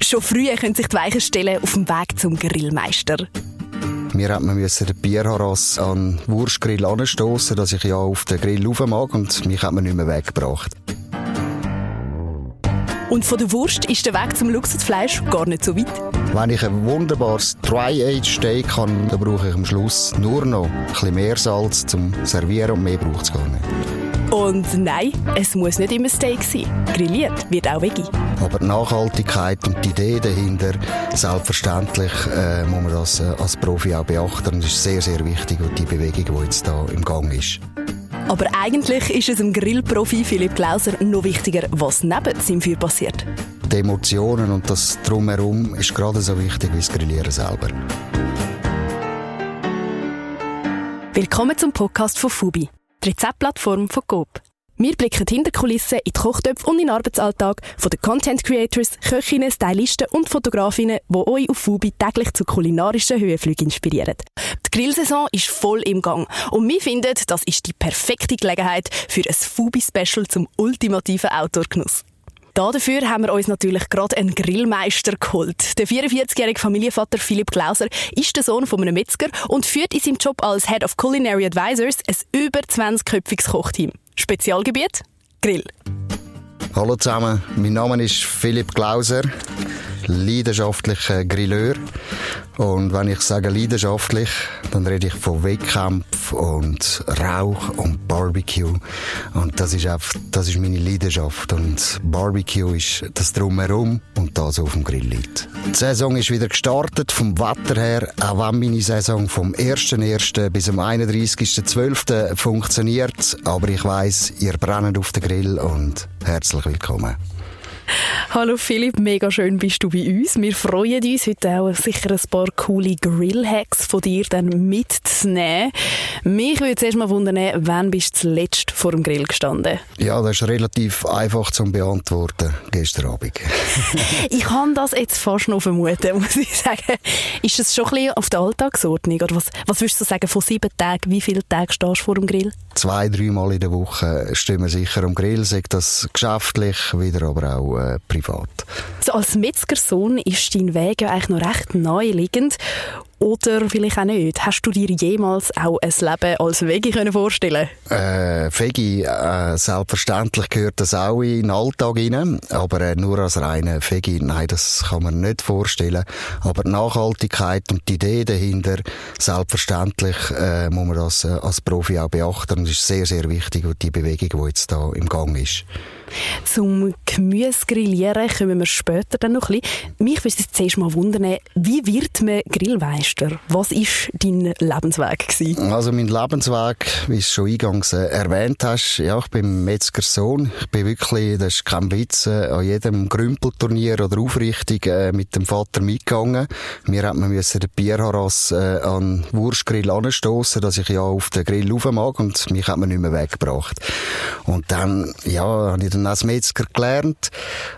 Schon früh können sich die Weichen stellen auf dem Weg zum Grillmeister. Wir mussten müssen den Bierharass an den Wurstgrill anstoßen, dass ich ja auf den Grill rauf mag und mich hat man nicht mehr weggebracht. Und von der Wurst ist der Weg zum Luxusfleisch gar nicht so weit. Wenn ich ein wunderbares Dry-Age Steak habe, dann brauche ich am Schluss nur noch ein bisschen mehr Salz zum Servieren und mehr braucht es gar nicht. Und nein, es muss nicht immer Steak sein. Grilliert wird auch Veggie. Aber Nachhaltigkeit und die Idee dahinter, selbstverständlich äh, muss man das äh, als Profi auch beachten. Und das ist sehr, sehr wichtig, die Bewegung, die jetzt da im Gang ist. Aber eigentlich ist es dem Grillprofi Philipp Glauser noch wichtiger, was neben seinem Feuer passiert. Die Emotionen und das Drumherum ist gerade so wichtig wie das Grillieren selber. Willkommen zum Podcast von Fubi, die Rezeptplattform von Coop. Wir blicken hinter Kulissen in die Kochtöpfe und in den Arbeitsalltag von den Content Creators, Köchinnen, Stylisten und Fotografinnen, die euch auf Fubi täglich zu kulinarischen Höhenflügen inspirieren. Die Grillsaison ist voll im Gang und wir finden, das ist die perfekte Gelegenheit für ein Fubi-Special zum ultimativen Outdoor-Genuss. Dafür haben wir uns natürlich gerade einen Grillmeister geholt. Der 44-jährige Familienvater Philipp Glauser ist der Sohn von einem Metzger und führt in seinem Job als Head of Culinary Advisors ein über 20-köpfiges Kochteam. Spezialgebiet? Grill. Hallo zusammen, mein Name ist Philipp Glauser, leidenschaftlicher Grilleur. Und wenn ich sage leidenschaftlich, dann rede ich von Wettkampf und Rauch und Barbecue. Und das ist einfach, das ist meine Leidenschaft. Und Barbecue ist das Drumherum und das auf dem Grill liegt. Die Saison ist wieder gestartet, vom Wetter her, auch wenn meine Saison vom 1.1. bis am 31.12. funktioniert. Aber ich weiss, ihr brennt auf den Grill und herzlich willkommen. Hallo Philipp, mega schön bist du bei uns. Wir freuen uns heute auch sicher ein paar coole Grill-Hacks von dir dann mitzunehmen. Mich würde zuerst mal wundern, wann bist du zuletzt vor dem Grill gestanden? Ja, das ist relativ einfach zu beantworten, gestern Abend. ich kann das jetzt fast noch vermuten, muss ich sagen. Ist das schon ein bisschen auf der Alltagsordnung? Oder was, was würdest du sagen, von sieben Tagen, wie viele Tage stehst du vor dem Grill? Zwei, dreimal in der Woche stehen wir sicher am Grill, sagt das geschäftlich, wieder aber auch äh, privat. So als Metzgersohn ist dein Weg ja eigentlich noch recht naheliegend. Oder vielleicht auch nicht. Hast du dir jemals auch ein Leben als Veggie können vorstellen äh, Veggie, äh, selbstverständlich gehört das auch in den Alltag rein. Aber äh, nur als reine Veggie, nein, das kann man nicht vorstellen. Aber die Nachhaltigkeit und die Idee dahinter, selbstverständlich äh, muss man das äh, als Profi auch beachten. Und ist sehr, sehr wichtig, die Bewegung, die jetzt da im Gang ist. Zum Gemüsegrillieren kommen wir später dann noch ein bisschen. Mich würde es zuerst mal wundern, wie wird man Grillmeister? Was war dein Lebensweg? Gewesen? Also mein Lebensweg, wie du es schon eingangs äh, erwähnt hast, ja, ich bin Metzgersohn. Ich bin wirklich, das ist kein Witz, äh, an jedem Grümpelturnier oder Aufrichtung äh, mit dem Vater mitgegangen. Wir hat man müssen den Bierharass an den Wurstgrill anstoßen, dass ich ja auf den Grill rauf mag und mich hat man nicht mehr weggebracht. Und dann, ja, habe ich dann als Metzger gelernt.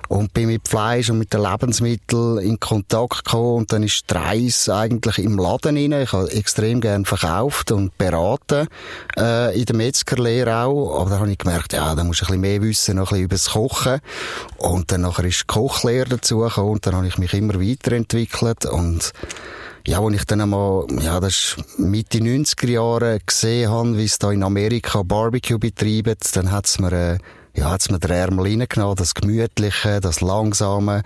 Und bin mit Fleisch und mit den Lebensmitteln in Kontakt gekommen. Und dann ist Reis eigentlich im Laden rein. Ich habe extrem gern verkauft und beraten äh, in der Metzgerlehre auch, aber da habe ich gemerkt, ja, da muss ich ein bisschen mehr wissen, noch ein bisschen über das Kochen. Und dann nachher ist die Kochlehre dazu gekommen und dann habe ich mich immer weiterentwickelt. Und ja, als ich dann einmal, ja, das ist Mitte 90er Jahre gesehen habe, wie es da in Amerika Barbecue betreibt, dann hat's mir, äh, ja, hat's mir den Ärmel reingenommen, das Gemütliche, das Langsame.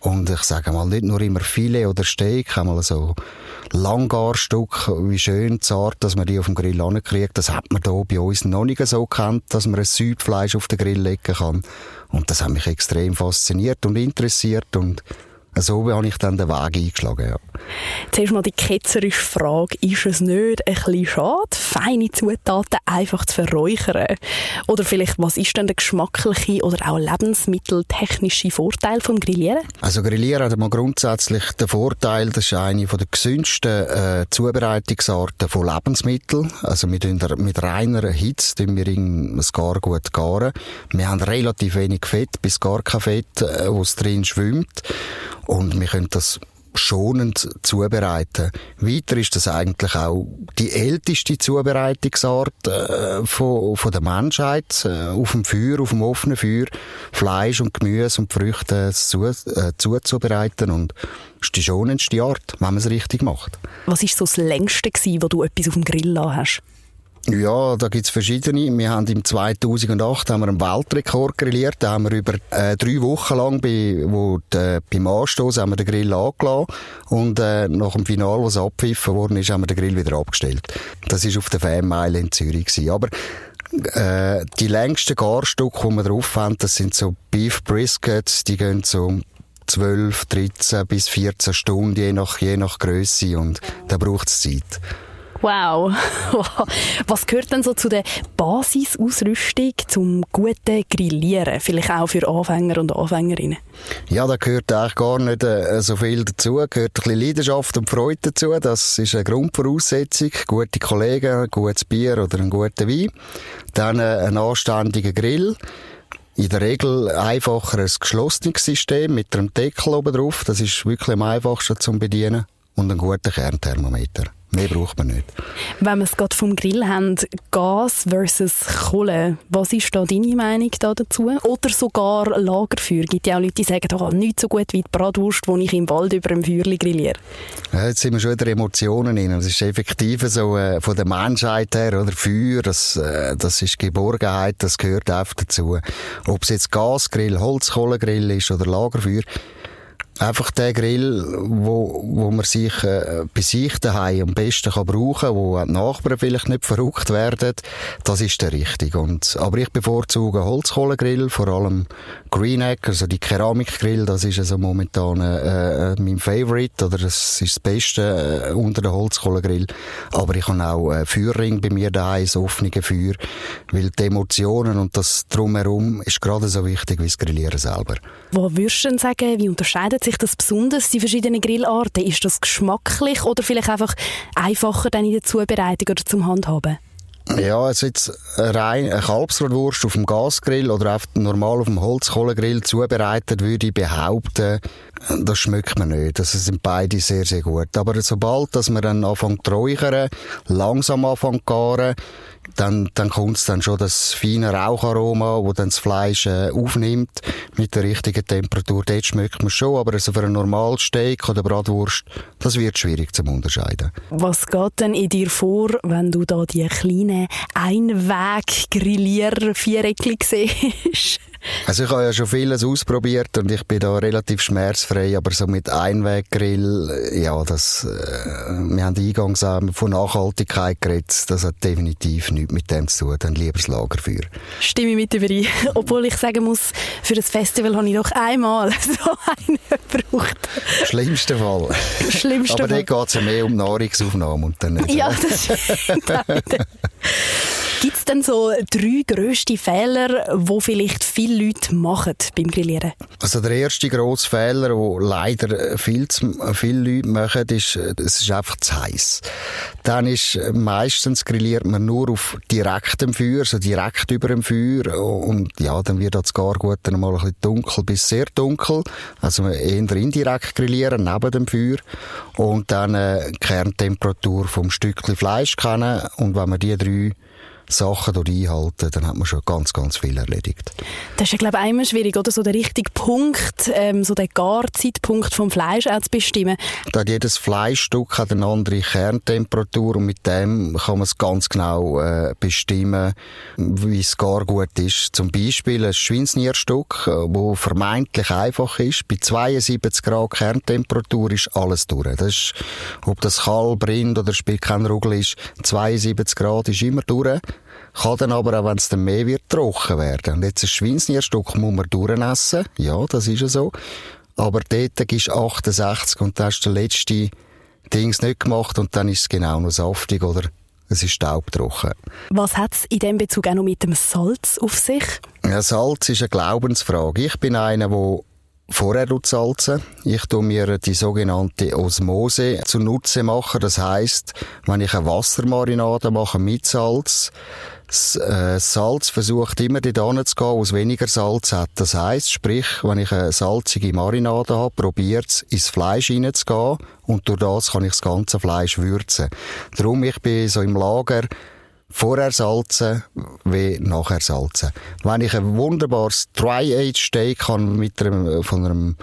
Und ich sage mal, nicht nur immer Filet oder Steak, einmal so Langgarstück, wie schön zart, dass man die auf dem Grill ankriegt. Das hat man hier bei uns noch nicht so gekannt, dass man ein Südfleisch auf den Grill legen kann. Und das hat mich extrem fasziniert und interessiert und so habe ich dann den Weg eingeschlagen, ja. Zuerst mal die ketzerische Frage, ist es nicht ein bisschen schade, feine Zutaten einfach zu verräuchern? Oder vielleicht, was ist denn der geschmackliche oder auch lebensmitteltechnische Vorteil vom Grillieren? Also Grillieren hat mal grundsätzlich den Vorteil, das ist eine der gesündesten äh, Zubereitungsarten von Lebensmitteln. Also mit, mit reiner Hitze tun wir das gar gut garen. Wir haben relativ wenig Fett, bis gar kein Fett, äh, was drin schwimmt. Und wir können das schonend zubereiten. Weiter ist das eigentlich auch die älteste Zubereitungsart äh, von, von der Menschheit. Äh, auf dem Feuer, auf dem offenen Feuer, Fleisch und Gemüse und Früchte zu, äh, zuzubereiten und ist die schonendste Art, wenn man es richtig macht. Was ist so das längste gewesen, wo du etwas auf dem Grill hast? Ja, da gibt's verschiedene. Wir haben im 2008 haben wir einen Weltrekord grilliert. Da haben wir über äh, drei Wochen lang bei, wo die, äh, beim Anstoß haben wir den Grill angelassen und äh, nach dem Finale, wo es abpfiffen worden ist, haben wir den Grill wieder abgestellt. Das ist auf der Fanmeile in Zürich gewesen. Aber äh, die längsten Garstücke, die wir drauf haben, das sind so Beef Briskets, die gehen so 12, 13 bis 14 Stunden, je nach, je nach Größe und da braucht es Zeit. Wow. Was gehört denn so zu der Basisausrüstung zum guten Grillieren? Vielleicht auch für Anfänger und Anfängerinnen? Ja, da gehört eigentlich gar nicht äh, so viel dazu. Da gehört ein bisschen Leidenschaft und Freude dazu. Das ist eine Grundvoraussetzung. Gute Kollegen, gutes Bier oder einen guten Wein. Dann äh, ein anständiger Grill. In der Regel einfacher ein geschlossenes System mit einem Deckel oben drauf. Das ist wirklich am einfachsten zum Bedienen. Und einen guten Kernthermometer. Mehr braucht man nicht. Wenn wir es gerade vom Grill haben, Gas versus Kohle, was ist da deine Meinung da dazu? Oder sogar Lagerfeuer? Es gibt ja auch Leute, die sagen, oh, nicht so gut wie die Bratwurst, die ich im Wald über einem Feuer grilliere. Ja, jetzt sind wir schon in der Emotionen drin. Das ist effektiv so äh, von der Menschheit her, oder Feuer, das, äh, das ist Geborgenheit, das gehört einfach dazu. Ob es jetzt Gasgrill, Holzkohlegrill ist oder Lagerfeuer, einfach der Grill, wo, wo man sich äh, bei sich daheim am besten kann brauchen, wo die Nachbarn vielleicht nicht verrückt werden, das ist der richtige. Und, aber ich bevorzuge Holzkohlegrill, vor allem Greenegg, also die Keramikgrill, das ist also momentan äh, äh, mein Favorite, oder das ist das Beste äh, unter den Holzkohlegrill. Aber ich habe auch äh, Feuerring bei mir daheim, das offene Feuer, weil die Emotionen und das Drumherum ist gerade so wichtig wie das Grillieren selber. Wo würdest du denn sagen, wie unterscheidet sich das besonders, die verschiedenen Grillarten? Ist das geschmacklich oder vielleicht einfach einfacher dann in der Zubereitung oder zum Handhaben? Ja, also jetzt rein eine Kalbsrotwurst auf dem Gasgrill oder auf normal auf dem Holzkohlegrill zubereitet, würde ich behaupten, das schmeckt man nicht. Das sind beide sehr, sehr gut. Aber sobald, dass man dann anfängt zu räuchern, langsam anfängt zu garen, dann, dann kommt dann schon das feine Raucharoma, wo dann das Fleisch äh, aufnimmt mit der richtigen Temperatur. Dort schmeckt man schon, aber also für ein normales Steak oder Bratwurst, das wird schwierig zu unterscheiden. Was geht denn in dir vor, wenn du da die kleinen Einweg-Grillier-Viereckchen siehst? Also ich habe ja schon vieles ausprobiert und ich bin da relativ schmerzfrei, aber so mit Einweggrill, ja, das, äh, wir haben eingangs auch von Nachhaltigkeit geredet, das hat definitiv nichts mit dem zu tun, dann lieber das Lagerfeuer. Stimme ich mit überein. Obwohl ich sagen muss, für das Festival habe ich doch einmal so einen gebraucht. Schlimmster Fall. Schlimmster aber Fall. dann geht es ja mehr um Nahrungsaufnahme und dann. Ja, das stimmt. Gibt es denn so drei grösste Fehler, wo vielleicht viele Leute machen beim Grillieren? Also der erste grosse Fehler, den leider viel zu, viele Leute machen, ist, es ist einfach zu heiß. Dann ist meistens grilliert man nur auf direktem Feuer, also direkt über dem Feuer und ja, dann wird das gar gut dann mal ein bisschen dunkel bis sehr dunkel. Also eher indirekt grillieren neben dem Feuer und dann äh, Kerntemperatur vom Stückchen Fleisch kennen und wenn man die drei Sachen einhalten, dann hat man schon ganz, ganz viel erledigt. Das ist ja, glaube ich, immer schwierig, oder? So der richtige Punkt, ähm, so der Garzeitpunkt vom Fleisch auch zu bestimmen. Da jedes Fleischstück hat eine andere Kerntemperatur und mit dem kann man es ganz genau äh, bestimmen, wie es gar gut ist. Zum Beispiel ein Schweinsnierstück, wo vermeintlich einfach ist. Bei 72 Grad Kerntemperatur ist alles durch. Das ist, ob das Kalb, Rind oder spielt kein Rugel ist, 72 Grad ist immer durch kann dann aber auch, wenn es dann mehr wird, trocken werden. Und jetzt ein Schweinsnierstück muss man durchessen. Ja, das ist ja so. Aber dort gibst du 68 und dann hast du den letzten Dings nicht gemacht und dann ist es genau noch saftig oder es ist staubtrocken. Was hat es in diesem Bezug auch noch mit dem Salz auf sich? Ja, Salz ist eine Glaubensfrage. Ich bin einer, der vorher salzen. Ich tue mir die sogenannte Osmose zunutze machen. Das heißt, wenn ich eine Wassermarinade mache mit Salz, das äh, Salz versucht immer dort zu gehen, wo es weniger Salz hat. Das heißt, sprich, wenn ich eine salzige Marinade habe, probiert es ins Fleisch hineinzugehen und durch das kann ich das ganze Fleisch würzen. Darum, ich bin so im Lager, vorher salzen wie nachher salzen. Wenn ich ein wunderbares Dry-Age Steak kann mit einem, von einem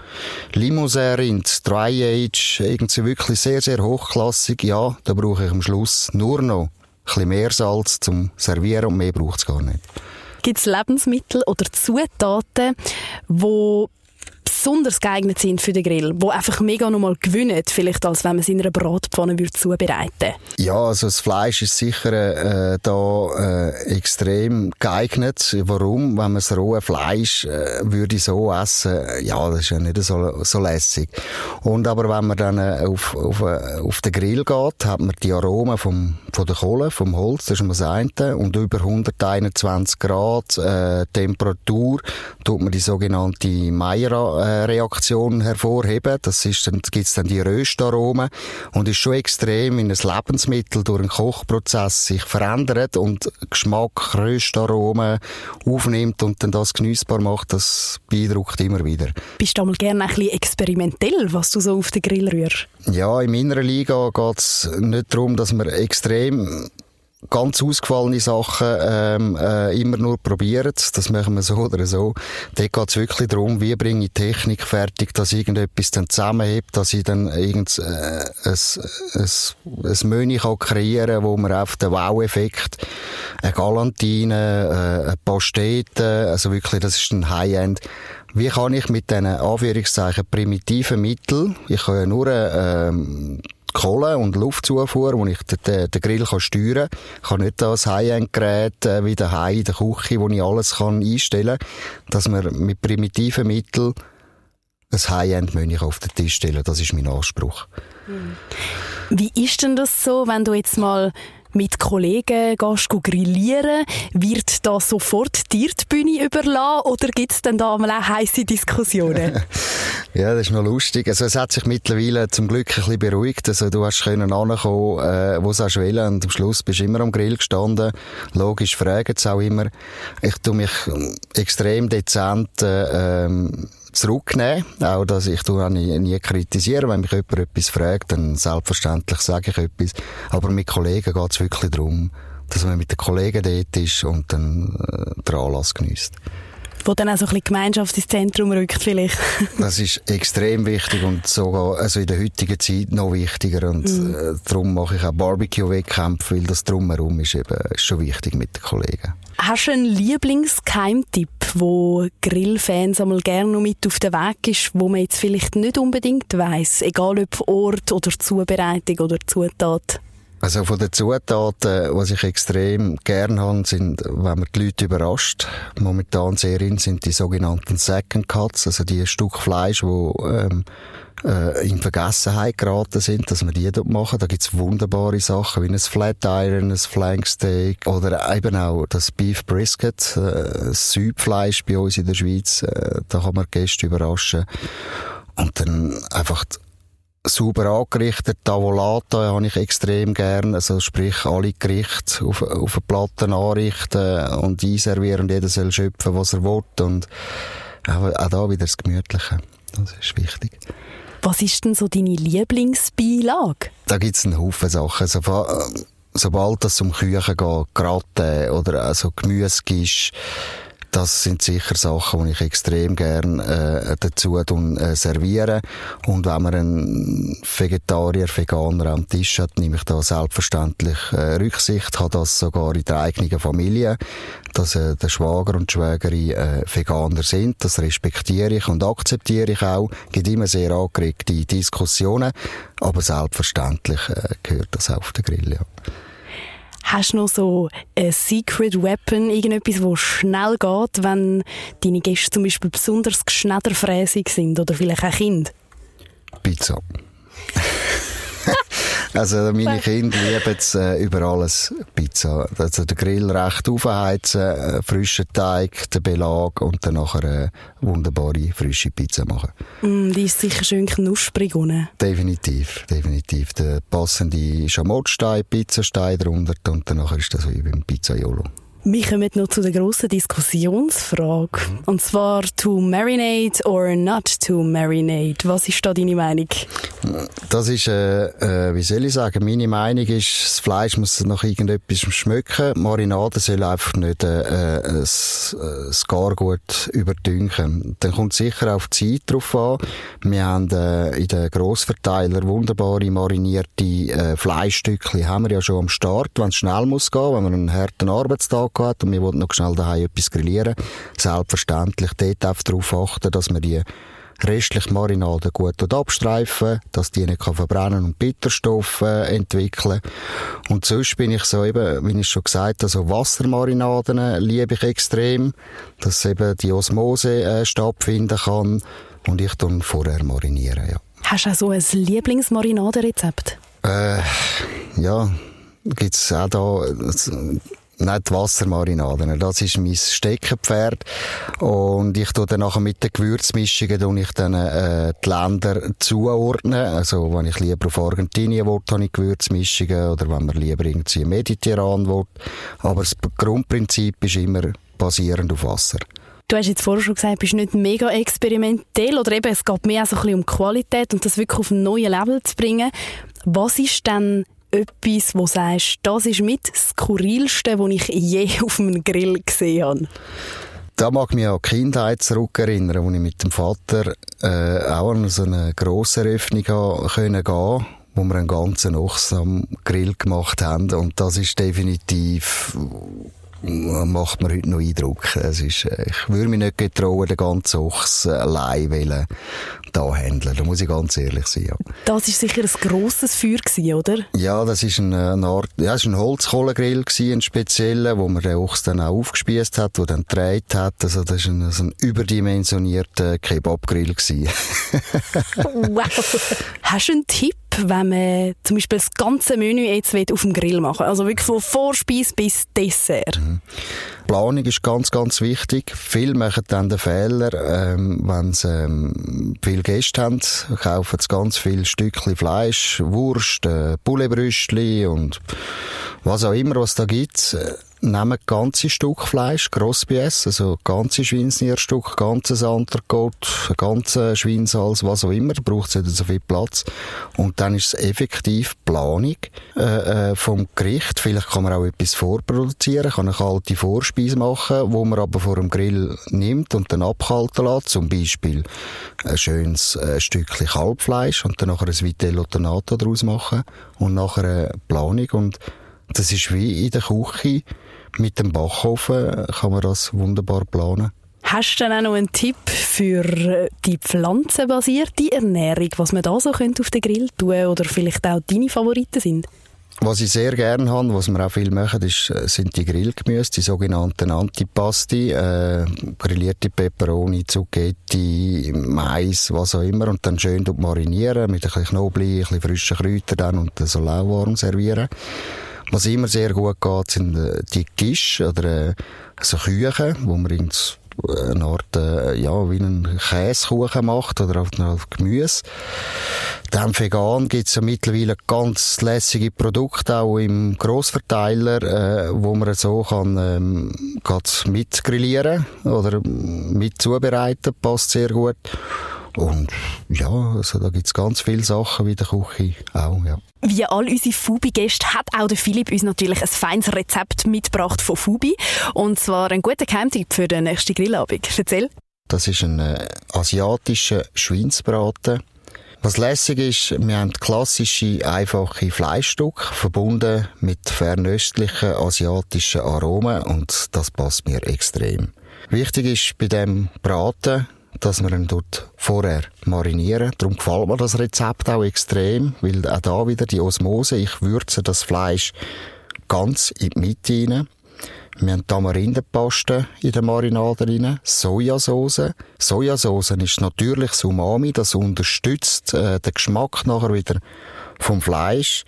Limousin-Rind, Dry-Age, irgendwie wirklich sehr, sehr hochklassig, ja, da brauche ich am Schluss nur noch ein bisschen mehr Salz zum Servieren und mehr braucht es gar nicht. Gibt es Lebensmittel oder Zutaten, die besonders geeignet sind für den Grill, wo einfach mega nochmal gewinnen, vielleicht als wenn man es in einer Bratpfanne würde zubereiten Ja, also das Fleisch ist sicher äh, da äh, extrem geeignet. Warum? Wenn man das rohe Fleisch äh, würde so essen, ja, das ist ja nicht so, so lässig. Und aber wenn man dann äh, auf, auf, äh, auf den Grill geht, hat man die Aromen vom, von der Kohle, vom Holz, das ist das eine, und über 121 Grad äh, Temperatur tut man die sogenannte Maillera Reaktion hervorheben. Das ist dann, gibt's dann die Röstaromen und ist schon extrem, wenn ein Lebensmittel durch einen Kochprozess sich verändert und Geschmack, Röstaromen aufnimmt und dann das genießbar macht, das beeindruckt immer wieder. Bist du mal gerne ein bisschen experimentell, was du so auf den Grill rührst? Ja, in meiner Liga geht's nicht darum, dass man extrem ganz ausgefallene Sachen ähm, äh, immer nur probieren. Das machen wir so oder so. Dort geht es wirklich darum, wie bringe ich Technik fertig, dass irgendetwas dann zusammenhebt, dass ich dann irgend, äh, ein, ein, ein Menü kann kreieren kann, wo man auf den Wow-Effekt eine Galantine, äh, eine Pastete, also wirklich, das ist ein High-End, wie kann ich mit diesen Anführungszeichen primitiven Mitteln, ich kann ja nur ähm, Kohle und Luftzufuhr, wo ich den, den Grill kann steuern kann. Ich kann nicht das High-End-Gerät äh, wie daheim in der Küche, wo ich alles kann einstellen kann, dass man mit primitiven Mitteln ein High-End-Menü auf den Tisch stellen Das ist mein Anspruch. Wie ist denn das so, wenn du jetzt mal mit Kollegen gehst grillieren, wird da sofort die Bühne überlassen oder gibt es dann da mal auch Diskussionen? ja, das ist noch lustig. Also es hat sich mittlerweile zum Glück ein bisschen beruhigt. Also du hast können ankommen, äh, wo es will und am Schluss bist du immer am Grill gestanden. Logisch fragen es auch immer. Ich tue mich extrem dezent äh, ähm, zurücknehmen. Auch, dass ich tu nie, nie kritisieren. Wenn mich jemand etwas fragt, dann selbstverständlich sage ich etwas. Aber mit Kollegen geht es wirklich darum, dass man mit den Kollegen dort ist und dann äh, den Anlass genießt. Wo dann auch so ein bisschen Gemeinschaft ins Zentrum rückt vielleicht. das ist extrem wichtig und sogar also in der heutigen Zeit noch wichtiger und äh, darum mache ich auch Barbecue-Wettkämpfe, weil das drumherum ist eben ist schon wichtig mit den Kollegen. Hast du einen Lieblingsgeheimtipp, wo Grillfans einmal gerne noch mit auf den Weg ist, wo man jetzt vielleicht nicht unbedingt weiss, egal ob Ort oder Zubereitung oder Zutat? Also von den Zutaten, was ich extrem gern habe, sind, wenn man die Leute überrascht. Momentan sehr in sind die sogenannten Second Cuts, also die Stück Fleisch, wo ähm, äh, in Vergessenheit geraten sind, dass wir die dort machen. Da gibt's wunderbare Sachen, wie ein Flatiron, ein Flanksteak oder eben auch das Beef Brisket, äh, Südfleisch bei uns in der Schweiz. Äh, da kann man Gäste überraschen. Und dann einfach sauber angerichtet. Tavolata habe ich extrem gern. Also sprich, alle Gerichte auf, auf eine Platte anrichten und einservieren und jeder soll schöpfen, was er will. Und auch, auch da wieder das Gemütliche. Das ist wichtig. Was ist denn so deine Lieblingsbeilage? Da gibt's einen Haufen Sachen. So, sobald es um Küchen geht, Gratte oder also Gemüse ist, das sind sicher Sachen, die ich extrem gern äh, dazu äh, serviere. Und wenn man einen Vegetarier, Veganer am Tisch hat, nehme ich da selbstverständlich äh, Rücksicht. Habe das sogar in der eigenen Familie, dass äh, der Schwager und die Schwägerin äh, Veganer sind. Das respektiere ich und akzeptiere ich auch. Es gibt immer sehr angeregte Diskussionen, aber selbstverständlich äh, gehört das auf den Grill. Ja. Hast du noch so ein Secret Weapon, irgendetwas, das schnell geht, wenn deine Gäste zum Beispiel besonders geschnetterfräsig sind oder vielleicht auch Kind? Pizza. Also meine Kinder lieben es äh, über alles Pizza. Also den Grill recht aufheizen, äh, frischen Teig, den Belag und dann nachher eine äh, wunderbare frische Pizza machen. Mm, die ist sicher schön knusprig unten. Definitiv, definitiv. Der passende Schamottstein, Pizzastein drunter und dann nachher ist das wie beim Pizzaiolo. Wir kommen noch zu der grossen Diskussionsfrage. Und zwar to marinate or not to marinate. Was ist da deine Meinung? Das ist, äh, äh, wie soll ich sagen, meine Meinung ist, das Fleisch muss nach irgendetwas schmecken. Marinade soll einfach nicht äh, äh, das, äh, das gar gut überdünken. Dann kommt sicher auf die Zeit drauf an. Wir haben äh, in den Grossverteiler wunderbare marinierte äh, Fleischstückchen haben wir ja schon am Start, wenn es schnell muss gehen, wenn man einen harten Arbeitstag Tag gehabt und wir wollten noch schnell daheim etwas grillieren. Selbstverständlich dort auch darauf achten, dass wir die restliche Marinade gut abstreifen, dass die nicht verbrennen und Bitterstoffe äh, entwickeln. Und sonst bin ich so eben, wie ich schon gesagt habe, so Wassermarinaden äh, liebe ich extrem, dass eben die Osmose äh, stattfinden kann und ich dann vorher marinieren, ja. Hast du auch so ein Lieblingsmarinaderezept? Äh, ja, gibt's auch da nicht Wassermarinaden. Das ist mein Steckenpferd. Und ich tue dann nachher mit den Gewürzmischungen tue ich dann, äh, die Länder zuordnen. Also, wenn ich lieber auf Argentinien will, habe ich Gewürzmischungen. Oder wenn man lieber irgendwie mediterran will. Aber das Grundprinzip ist immer basierend auf Wasser. Du hast jetzt vorher schon gesagt, du bist nicht mega experimentell oder eben, es geht mehr so ein bisschen um Qualität und das wirklich auf ein neues Level zu bringen. Was ist denn etwas, wo du sagst, das ist mit das Skurrilste, was ich je auf einem Grill gesehen habe? Da mag ich mich an die Kindheit zurückerinnern, wo ich mit dem Vater äh, auch an so eine grosse Eröffnung gehen konnte, wo wir einen ganzen Ochs am Grill gemacht haben. Und das ist definitiv macht mir heute noch Eindruck. Es ist, äh, ich würde mich nicht getrauen, den ganzen Ochs allein wollen, da handeln. Da muss ich ganz ehrlich sein. Ja. Das war sicher ein grosses Feuer gewesen, oder? Ja, das ist eine, eine Art, ja, war ein Holzkohlegrill gewesen, ein spezieller, wo man den Ochs dann auch aufgespießt hat, wo dann gedreht hat. Also das war ein, also ein überdimensionierter Kebabgrill gewesen. wow. Hast du einen Tipp? Wenn man zum Beispiel das ganze Menü jetzt auf dem Grill machen Also wirklich von Vorspeise bis Dessert. Mhm. Planung ist ganz, ganz wichtig. Viele machen dann den Fehler, ähm, wenn sie ähm, viele Gäste haben, kaufen sie ganz viele Stückchen Fleisch, Wurst, äh, Pouletbrüstli und was auch immer, was da gibt nehmen ganze Stück Fleisch, Grossbiess, also ganze Schweinsnierstück, ganzes Anterkot, ganze Schweinsals, was auch immer, braucht es nicht so viel Platz. Und dann ist es effektiv Planung äh, äh, vom Gericht. Vielleicht kann man auch etwas vorproduzieren, kann eine kalte Vorspeise machen, wo man aber vor dem Grill nimmt und dann abkalten lässt. Zum Beispiel ein schönes äh, Stückchen Kalbfleisch und dann nachher ein Vitello Tonato daraus machen und nachher eine Planung und das ist wie in der Küche mit dem Backofen kann man das wunderbar planen. Hast du dann auch noch einen Tipp für äh, die pflanzenbasierte Ernährung, was man da so könnte auf den Grill tun oder vielleicht auch deine Favoriten sind? Was ich sehr gerne habe, was wir auch viel machen, ist, äh, sind die Grillgemüse, die sogenannten Antipasti, äh, grillierte Peperoni, Zucchetti, Mais, was auch immer, und dann schön marinieren mit ein bisschen Knoblauch, ein bisschen frischen Kräutern und so lauwarm servieren. Was immer sehr gut geht, sind äh, die Gisch oder äh, so Küchen, wo man in eine Art, äh, ja, wie einen Käsekuchen macht oder auf, auf Gemüse. Dann vegan gibt's ja mittlerweile ganz lässige Produkte auch im Grossverteiler, äh, wo man so kann, ähm, mit grillieren oder mit zubereiten, passt sehr gut. Und ja, also da gibt's ganz viele Sachen wie der Küche auch, ja. Wie all unsere Fubi-Gäste hat auch der Philipp uns natürlich ein feines Rezept mitgebracht von Fubi. Und zwar ein guter Geheimtipp für den nächsten Grillabend. Erzähl. Das ist ein äh, asiatischer Schweinsbraten. Was lässig ist, wir haben klassische, einfache Fleischstücke, verbunden mit fernöstlichen asiatischen Aromen und das passt mir extrem. Wichtig ist bei dem Braten, dass wir ihn dort vorher marinieren. Darum gefällt mir das Rezept auch extrem, weil auch da wieder die Osmose, ich würze das Fleisch ganz in die Mitte rein. Wir haben Tamarindenpaste in der Marinade drin, Sojasauce. Sojasauce ist natürliches Umami, das unterstützt äh, den Geschmack nachher wieder vom Fleisch.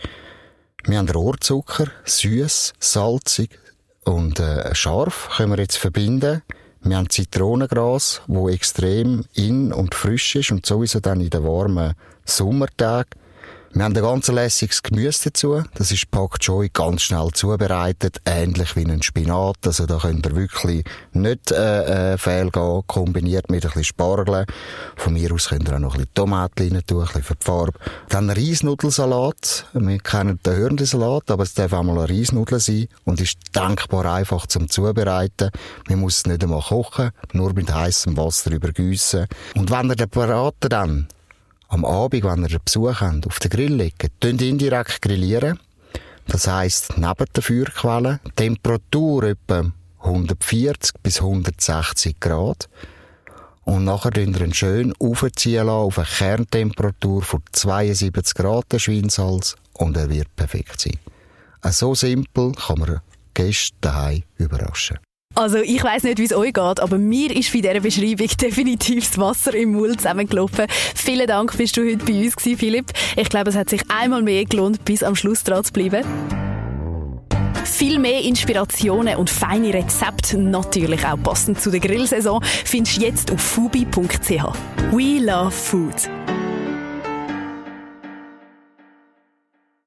Wir haben Rohrzucker, süß, salzig und äh, scharf, können wir jetzt verbinden. Wir haben Zitronengras, wo extrem in und frisch ist und sowieso dann in den warmen Sommertagen. Wir haben ein ganz lässiges Gemüse dazu. Das ist Pak Choi ganz schnell zubereitet, ähnlich wie ein Spinat. Also da könnt ihr wirklich nicht äh, äh, fehl gehen, kombiniert mit ein bisschen Spargel. Von mir aus könnt ihr auch noch ein bisschen Tomaten rein tun, ein bisschen für die Farbe. Dann Reisnudelsalat. Wir kennen den Hörnlisalat, aber es darf auch mal eine Reisnudel sein und ist denkbar einfach zum Zubereiten. Man muss es nicht einmal kochen, nur mit heißem Wasser übergießen. Und wenn ihr den Braten dann am Abend, wenn ihr Besuch habt, auf den Grill legen, könnt indirekt grillieren. Das heisst, neben der Feuerquelle, Temperatur etwa 140 bis 160 Grad. Und nachher könnt ihr ihn schön aufziehen lassen auf eine Kerntemperatur von 72 Grad, der Schweinshals, und er wird perfekt sein. So simpel kann man Gäste daheim überraschen. Also ich weiß nicht, wie es euch geht, aber mir ist bei dieser Beschreibung definitiv das Wasser im Mund zusammengelaufen. Vielen Dank, bist du heute bei uns gewesen, Philipp. Ich glaube, es hat sich einmal mehr gelohnt, bis am Schluss dran zu bleiben. Viel mehr Inspirationen und feine Rezepte, natürlich auch passend zu der Grillsaison, findest du jetzt auf fubi.ch. We love food.